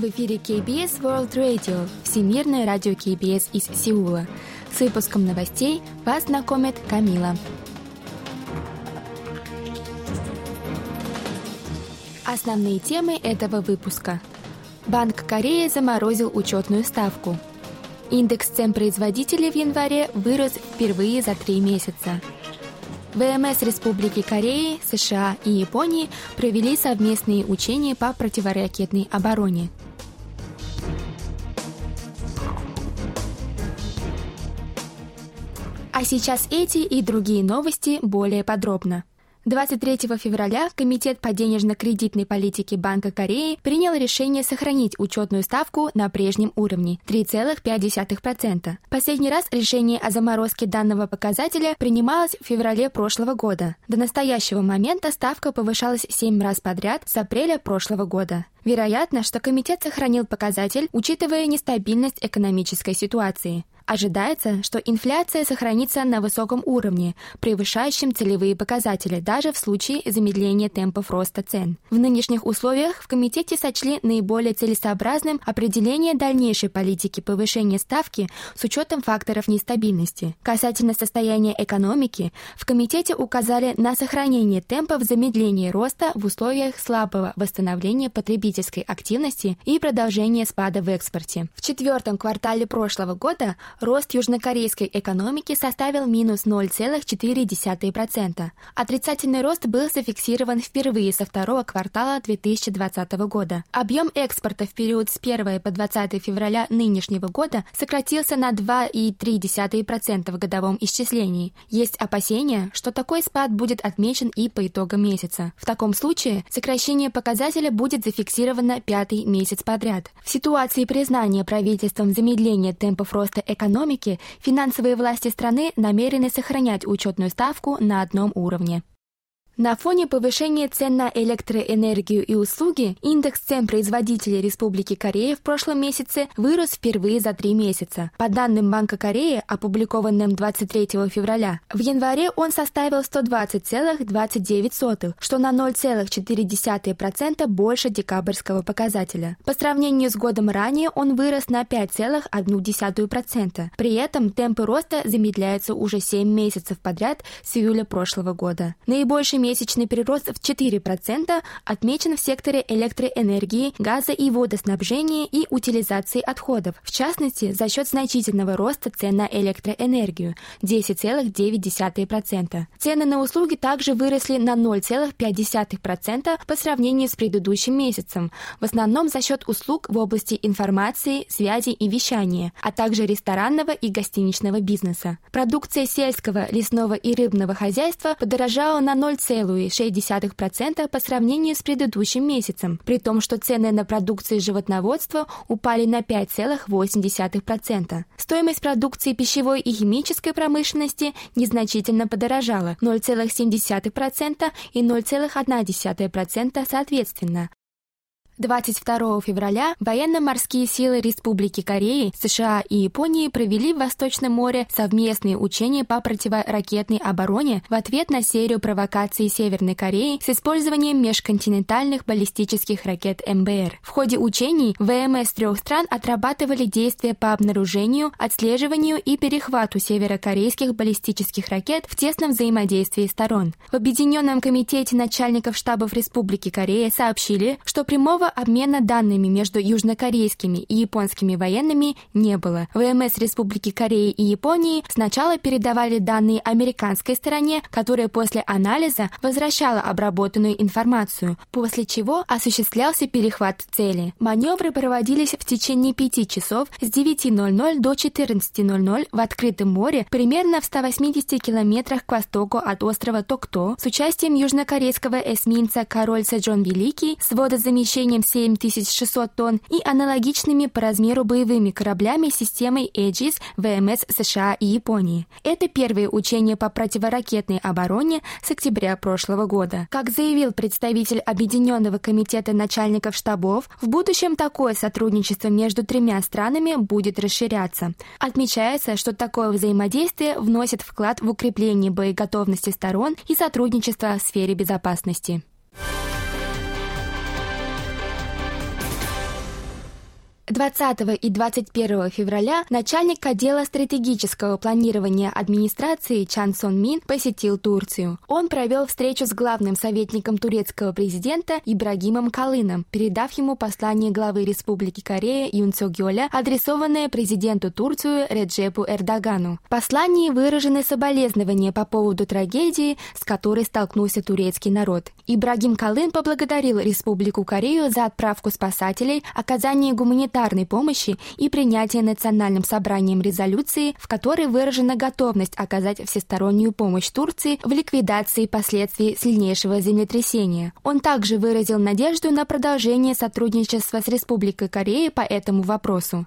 В эфире KBS World Radio, Всемирное радио KBS из Сеула. С выпуском новостей вас знакомит Камила. Основные темы этого выпуска. Банк Кореи заморозил учетную ставку. Индекс цен производителей в январе вырос впервые за три месяца. ВМС Республики Кореи, США и Японии провели совместные учения по противоракетной обороне. А сейчас эти и другие новости более подробно. 23 февраля Комитет по денежно-кредитной политике Банка Кореи принял решение сохранить учетную ставку на прежнем уровне – 3,5%. Последний раз решение о заморозке данного показателя принималось в феврале прошлого года. До настоящего момента ставка повышалась 7 раз подряд с апреля прошлого года. Вероятно, что комитет сохранил показатель, учитывая нестабильность экономической ситуации. Ожидается, что инфляция сохранится на высоком уровне, превышающем целевые показатели даже в случае замедления темпов роста цен. В нынешних условиях в комитете сочли наиболее целесообразным определение дальнейшей политики повышения ставки с учетом факторов нестабильности. Касательно состояния экономики, в комитете указали на сохранение темпов замедления роста в условиях слабого восстановления потребительской активности и продолжения спада в экспорте. В четвертом квартале прошлого года рост южнокорейской экономики составил минус 0,4%. Отрицательный рост был зафиксирован впервые со второго квартала 2020 года. Объем экспорта в период с 1 по 20 февраля нынешнего года сократился на 2,3% в годовом исчислении. Есть опасения, что такой спад будет отмечен и по итогам месяца. В таком случае сокращение показателя будет зафиксировано пятый месяц подряд. В ситуации признания правительством замедления темпов роста экономики, финансовые власти страны намерены сохранять учетную ставку на одном уровне. На фоне повышения цен на электроэнергию и услуги индекс цен производителей Республики Корея в прошлом месяце вырос впервые за три месяца. По данным Банка Кореи, опубликованным 23 февраля, в январе он составил 120,29, что на 0,4% больше декабрьского показателя. По сравнению с годом ранее он вырос на 5,1%. При этом темпы роста замедляются уже 7 месяцев подряд с июля прошлого года. Наибольший месячный прирост в 4% отмечен в секторе электроэнергии, газа и водоснабжения и утилизации отходов, в частности, за счет значительного роста цен на электроэнергию – 10,9%. Цены на услуги также выросли на 0,5% по сравнению с предыдущим месяцем, в основном за счет услуг в области информации, связи и вещания, а также ресторанного и гостиничного бизнеса. Продукция сельского, лесного и рыбного хозяйства подорожала на 0,5%, 0,6% по сравнению с предыдущим месяцем, при том, что цены на продукции животноводства упали на 5,8%. Стоимость продукции пищевой и химической промышленности незначительно подорожала 0,7% и 0,1% соответственно, 22 февраля военно-морские силы Республики Кореи, США и Японии провели в Восточном море совместные учения по противоракетной обороне в ответ на серию провокаций Северной Кореи с использованием межконтинентальных баллистических ракет МБР. В ходе учений ВМС трех стран отрабатывали действия по обнаружению, отслеживанию и перехвату северокорейских баллистических ракет в тесном взаимодействии сторон. В Объединенном комитете начальников штабов Республики Корея сообщили, что прямого обмена данными между южнокорейскими и японскими военными не было. ВМС Республики Кореи и Японии сначала передавали данные американской стороне, которая после анализа возвращала обработанную информацию, после чего осуществлялся перехват цели. Маневры проводились в течение пяти часов с 9.00 до 14.00 в открытом море примерно в 180 километрах к востоку от острова Токто с участием южнокорейского эсминца «Король Сэджон Великий» с водозамещением весом 7600 тонн и аналогичными по размеру боевыми кораблями системой Aegis ВМС США и Японии. Это первые учения по противоракетной обороне с октября прошлого года. Как заявил представитель Объединенного комитета начальников штабов, в будущем такое сотрудничество между тремя странами будет расширяться. Отмечается, что такое взаимодействие вносит вклад в укрепление боеготовности сторон и сотрудничество в сфере безопасности. 20 и 21 февраля начальник отдела стратегического планирования администрации Чан Сон Мин посетил Турцию. Он провел встречу с главным советником турецкого президента Ибрагимом Калыном, передав ему послание главы Республики Корея Юн Цо Гёля, адресованное президенту Турцию Реджепу Эрдогану. В послании выражены соболезнования по поводу трагедии, с которой столкнулся турецкий народ. Ибрагим Калын поблагодарил Республику Корею за отправку спасателей, оказание гуманитарной гуманитарной помощи и принятие Национальным собранием резолюции, в которой выражена готовность оказать всестороннюю помощь Турции в ликвидации последствий сильнейшего землетрясения. Он также выразил надежду на продолжение сотрудничества с Республикой Корея по этому вопросу.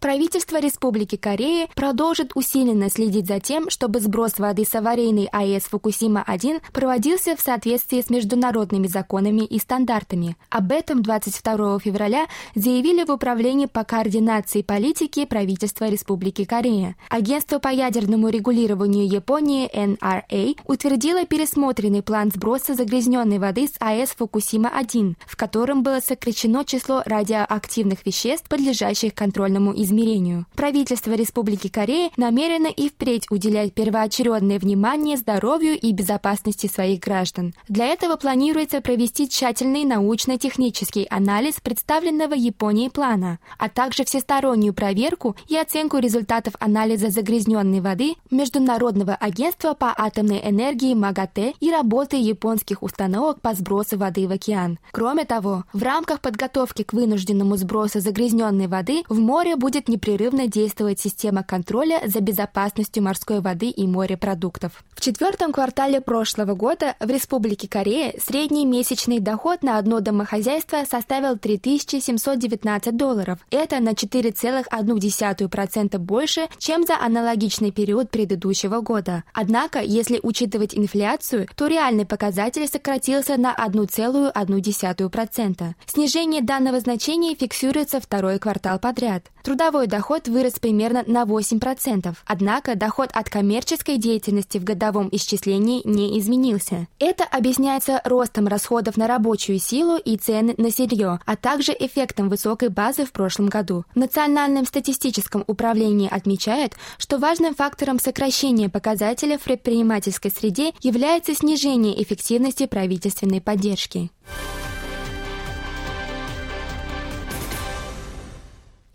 Правительство Республики Корея продолжит усиленно следить за тем, чтобы сброс воды с аварийной АЭС Фукусима-1 проводился в соответствии с международными законами и стандартами. Об этом 22 февраля заявили в Управлении по координации политики правительства Республики Корея. Агентство по ядерному регулированию Японии NRA утвердило пересмотренный план сброса загрязненной воды с АЭС Фукусима-1, в котором было сокращено число радиоактивных веществ, подлежащих контрольному изменению измерению. Правительство Республики Корея намерено и впредь уделять первоочередное внимание здоровью и безопасности своих граждан. Для этого планируется провести тщательный научно-технический анализ представленного Японией плана, а также всестороннюю проверку и оценку результатов анализа загрязненной воды Международного агентства по атомной энергии МАГАТЭ и работы японских установок по сбросу воды в океан. Кроме того, в рамках подготовки к вынужденному сбросу загрязненной воды в море будет будет непрерывно действовать система контроля за безопасностью морской воды и морепродуктов. В четвертом квартале прошлого года в Республике Корея средний месячный доход на одно домохозяйство составил 3719 долларов. Это на 4,1% больше, чем за аналогичный период предыдущего года. Однако, если учитывать инфляцию, то реальный показатель сократился на 1,1%. Снижение данного значения фиксируется второй квартал подряд. Трудовая Трудовой доход вырос примерно на 8%, однако доход от коммерческой деятельности в годовом исчислении не изменился. Это объясняется ростом расходов на рабочую силу и цены на сырье, а также эффектом высокой базы в прошлом году. В Национальном статистическом управлении отмечают, что важным фактором сокращения показателя в предпринимательской среде является снижение эффективности правительственной поддержки.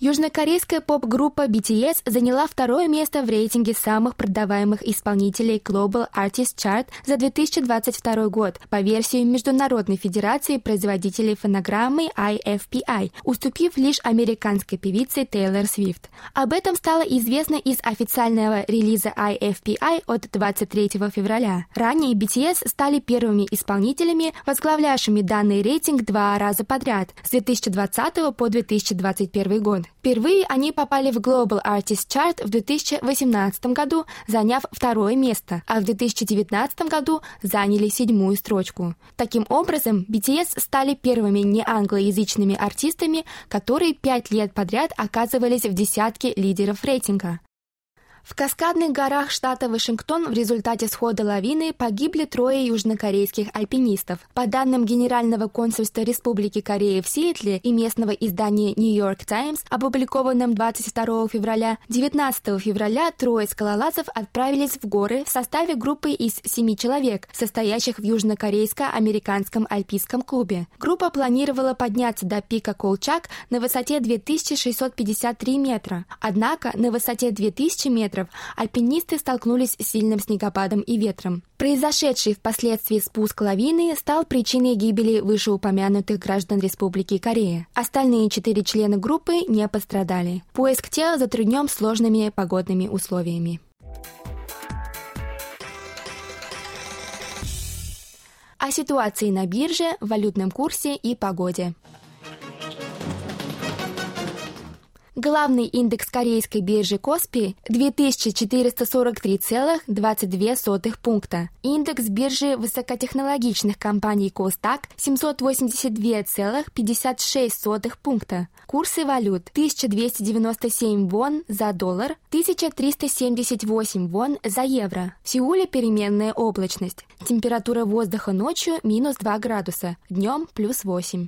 Южнокорейская поп-группа BTS заняла второе место в рейтинге самых продаваемых исполнителей Global Artist Chart за 2022 год по версии Международной Федерации производителей фонограммы IFPI, уступив лишь американской певице Тейлор Свифт. Об этом стало известно из официального релиза IFPI от 23 февраля. Ранее BTS стали первыми исполнителями, возглавлявшими данный рейтинг два раза подряд с 2020 по 2021 год. Впервые они попали в Global Artist Chart в 2018 году, заняв второе место, а в 2019 году заняли седьмую строчку. Таким образом, BTS стали первыми неанглоязычными артистами, которые пять лет подряд оказывались в десятке лидеров рейтинга. В Каскадных горах штата Вашингтон в результате схода лавины погибли трое южнокорейских альпинистов. По данным Генерального консульства Республики Корея в Сиэтле и местного издания New York Times, опубликованном 22 февраля, 19 февраля трое скалолазов отправились в горы в составе группы из семи человек, состоящих в южнокорейско-американском альпийском клубе. Группа планировала подняться до пика Колчак на высоте 2653 метра. Однако на высоте 2000 метров метров, альпинисты столкнулись с сильным снегопадом и ветром. Произошедший впоследствии спуск лавины стал причиной гибели вышеупомянутых граждан Республики Корея. Остальные четыре члена группы не пострадали. Поиск тела затруднен сложными погодными условиями. О ситуации на бирже, валютном курсе и погоде. Главный индекс корейской биржи Коспи 2443,22 пункта. Индекс биржи высокотехнологичных компаний Костак 782,56 пункта. Курсы валют 1297 вон за доллар, 1378 вон за евро. В Сеуле переменная облачность. Температура воздуха ночью минус 2 градуса, днем плюс 8.